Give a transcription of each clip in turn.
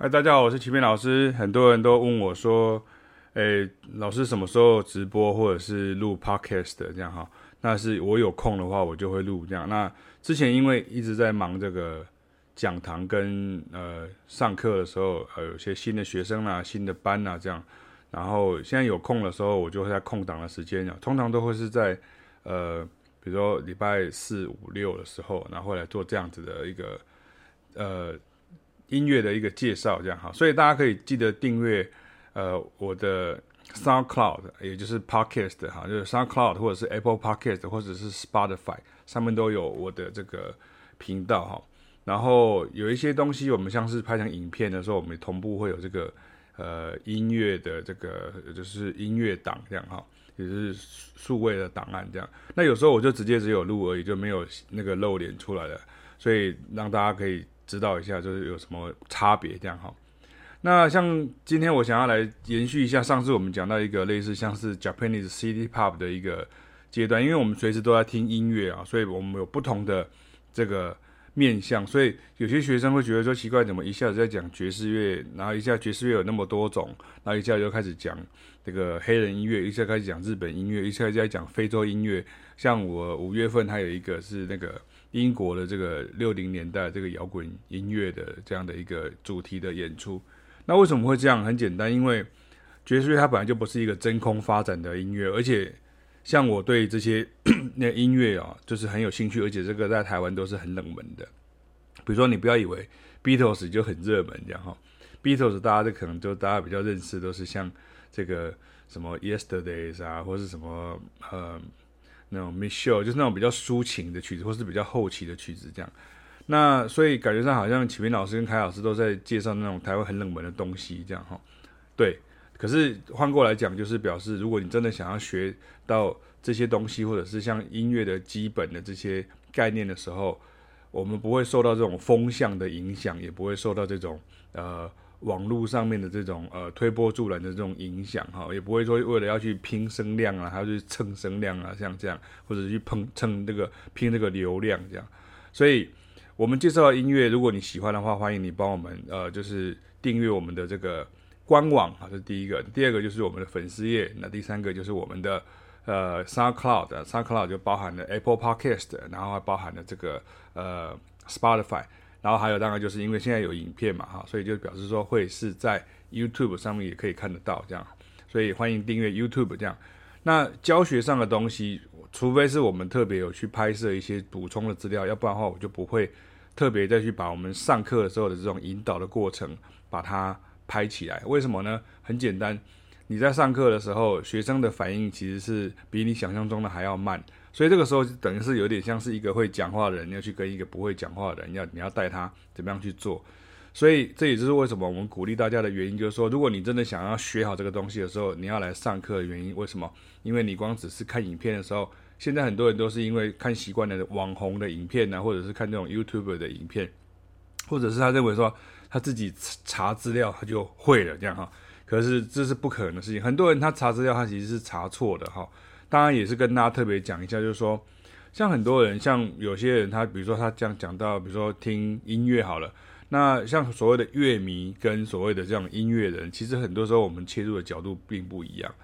嗨，大家好，我是齐斌老师。很多人都问我说：“诶，老师什么时候直播或者是录 podcast 这样哈？”那是我有空的话，我就会录这样。那之前因为一直在忙这个讲堂跟呃上课的时候，呃，有些新的学生啊、新的班啊这样。然后现在有空的时候，我就会在空档的时间啊，通常都会是在呃，比如说礼拜四、五、六的时候，然后来做这样子的一个呃。音乐的一个介绍，这样哈，所以大家可以记得订阅呃我的 SoundCloud，也就是 Podcast 哈，就是 SoundCloud 或者是 Apple Podcast 或者是 Spotify 上面都有我的这个频道哈。然后有一些东西我们像是拍成影片的时候，我们同步会有这个呃音乐的这个就是音乐档这样哈，也就是数位的档案这样。那有时候我就直接只有录而已，就没有那个露脸出来了，所以让大家可以。知道一下，就是有什么差别这样哈。那像今天我想要来延续一下上次我们讲到一个类似像是 Japanese City Pop 的一个阶段，因为我们随时都在听音乐啊，所以我们有不同的这个面向，所以有些学生会觉得说奇怪，怎么一下子在讲爵士乐，然后一下爵士乐有那么多种，然后一下子就开始讲这个黑人音乐，一下开始讲日本音乐，一下在讲非洲音乐。像我五月份还有一个是那个。英国的这个六零年代这个摇滚音乐的这样的一个主题的演出，那为什么会这样？很简单，因为爵士乐它本来就不是一个真空发展的音乐，而且像我对这些 那音乐啊，就是很有兴趣，而且这个在台湾都是很冷门的。比如说，你不要以为 Beatles 就很热门这样哈，Beatles 大家就可能就大家比较认识都是像这个什么 Yesterdays 啊，或是什么呃。那种 Michelle 就是那种比较抒情的曲子，或是比较后期的曲子，这样。那所以感觉上好像启明老师跟凯老师都在介绍那种台湾很冷门的东西，这样哈。对，可是换过来讲，就是表示如果你真的想要学到这些东西，或者是像音乐的基本的这些概念的时候，我们不会受到这种风向的影响，也不会受到这种呃。网络上面的这种呃推波助澜的这种影响哈，也不会说为了要去拼声量啊，还要去蹭声量啊，像这样，或者去碰蹭这个拼这个流量这样。所以，我们介绍的音乐，如果你喜欢的话，欢迎你帮我们呃，就是订阅我们的这个官网啊，这是第一个。第二个就是我们的粉丝页，那第三个就是我们的呃 SoundCloud，SoundCloud 就包含了 Apple Podcast，然后还包含了这个呃 Spotify。然后还有，当然就是因为现在有影片嘛，哈，所以就表示说会是在 YouTube 上面也可以看得到这样，所以欢迎订阅 YouTube 这样。那教学上的东西，除非是我们特别有去拍摄一些补充的资料，要不然的话我就不会特别再去把我们上课的时候的这种引导的过程把它拍起来。为什么呢？很简单，你在上课的时候，学生的反应其实是比你想象中的还要慢。所以这个时候等于是有点像是一个会讲话的人要去跟一个不会讲话的人要你要带他怎么样去做，所以这也就是为什么我们鼓励大家的原因，就是说如果你真的想要学好这个东西的时候，你要来上课的原因，为什么？因为你光只是看影片的时候，现在很多人都是因为看习惯了网红的影片呢，或者是看这种 YouTube 的影片，或者是他认为说他自己查资料他就会了这样哈，可是这是不可能的事情，很多人他查资料他其实是查错的哈。当然也是跟大家特别讲一下，就是说，像很多人，像有些人，他比如说他这样讲到，比如说听音乐好了，那像所谓的乐迷跟所谓的这样音乐人，其实很多时候我们切入的角度并不一样。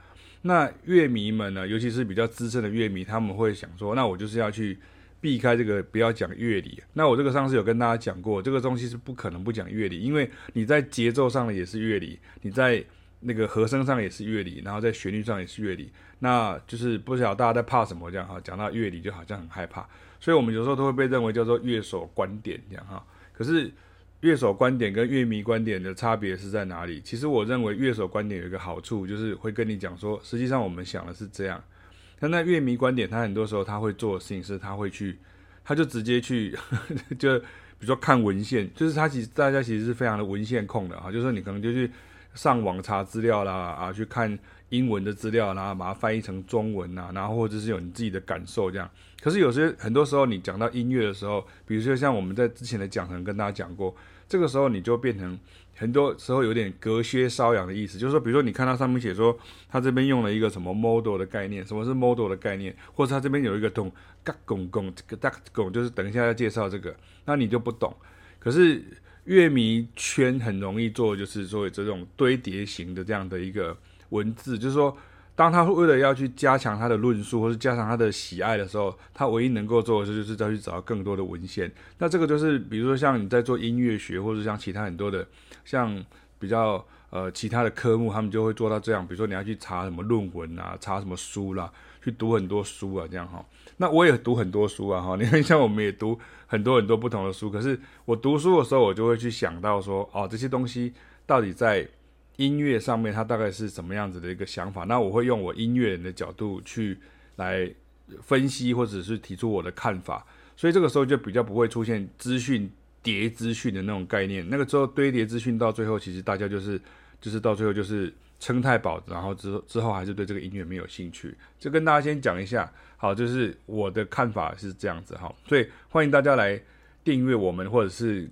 那乐迷们呢，尤其是比较资深的乐迷，他们会想说，那我就是要去避开这个，不要讲乐理。那我这个上次有跟大家讲过，这个东西是不可能不讲乐理，因为你在节奏上的也是乐理，你在。那个和声上也是乐理，然后在旋律上也是乐理，那就是不晓得大家在怕什么这样哈。讲到乐理就好像很害怕，所以我们有时候都会被认为叫做乐手观点这样哈。可是乐手观点跟乐迷观点的差别是在哪里？其实我认为乐手观点有一个好处，就是会跟你讲说，实际上我们想的是这样。但那乐迷观点，他很多时候他会做的事情是，他会去，他就直接去，就比如说看文献，就是他其实大家其实是非常的文献控的哈，就是说你可能就去。上网查资料啦，啊，去看英文的资料，然后把它翻译成中文呐，然后或者是有你自己的感受这样。可是有些很多时候，你讲到音乐的时候，比如说像我们在之前的讲堂跟大家讲过，这个时候你就变成很多时候有点隔靴搔痒的意思，就是说，比如说你看到上面写说他这边用了一个什么 model 的概念，什么是 model 的概念，或者他这边有一个懂嘎拱拱这个大拱，就是等一下要介绍这个，那你就不懂。可是乐迷圈很容易做，就是说这种堆叠型的这样的一个文字，就是说，当他为了要去加强他的论述，或是加强他的喜爱的时候，他唯一能够做的事，就是再去找到更多的文献。那这个就是，比如说像你在做音乐学，或者像其他很多的，像比较呃其他的科目，他们就会做到这样。比如说你要去查什么论文啊，查什么书啦，去读很多书啊，这样哈。那我也读很多书啊，哈，你看像我们也读很多很多不同的书。可是我读书的时候，我就会去想到说，哦，这些东西到底在音乐上面，它大概是什么样子的一个想法？那我会用我音乐人的角度去来分析，或者是提出我的看法。所以这个时候就比较不会出现资讯叠资讯的那种概念。那个时候堆叠资讯到最后，其实大家就是就是到最后就是撑太饱，然后之之后还是对这个音乐没有兴趣。就跟大家先讲一下。好，就是我的看法是这样子哈，所以欢迎大家来订阅我们，或者是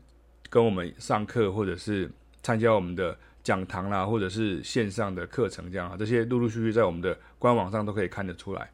跟我们上课，或者是参加我们的讲堂啦，或者是线上的课程这样啊，这些陆陆续续在我们的官网上都可以看得出来。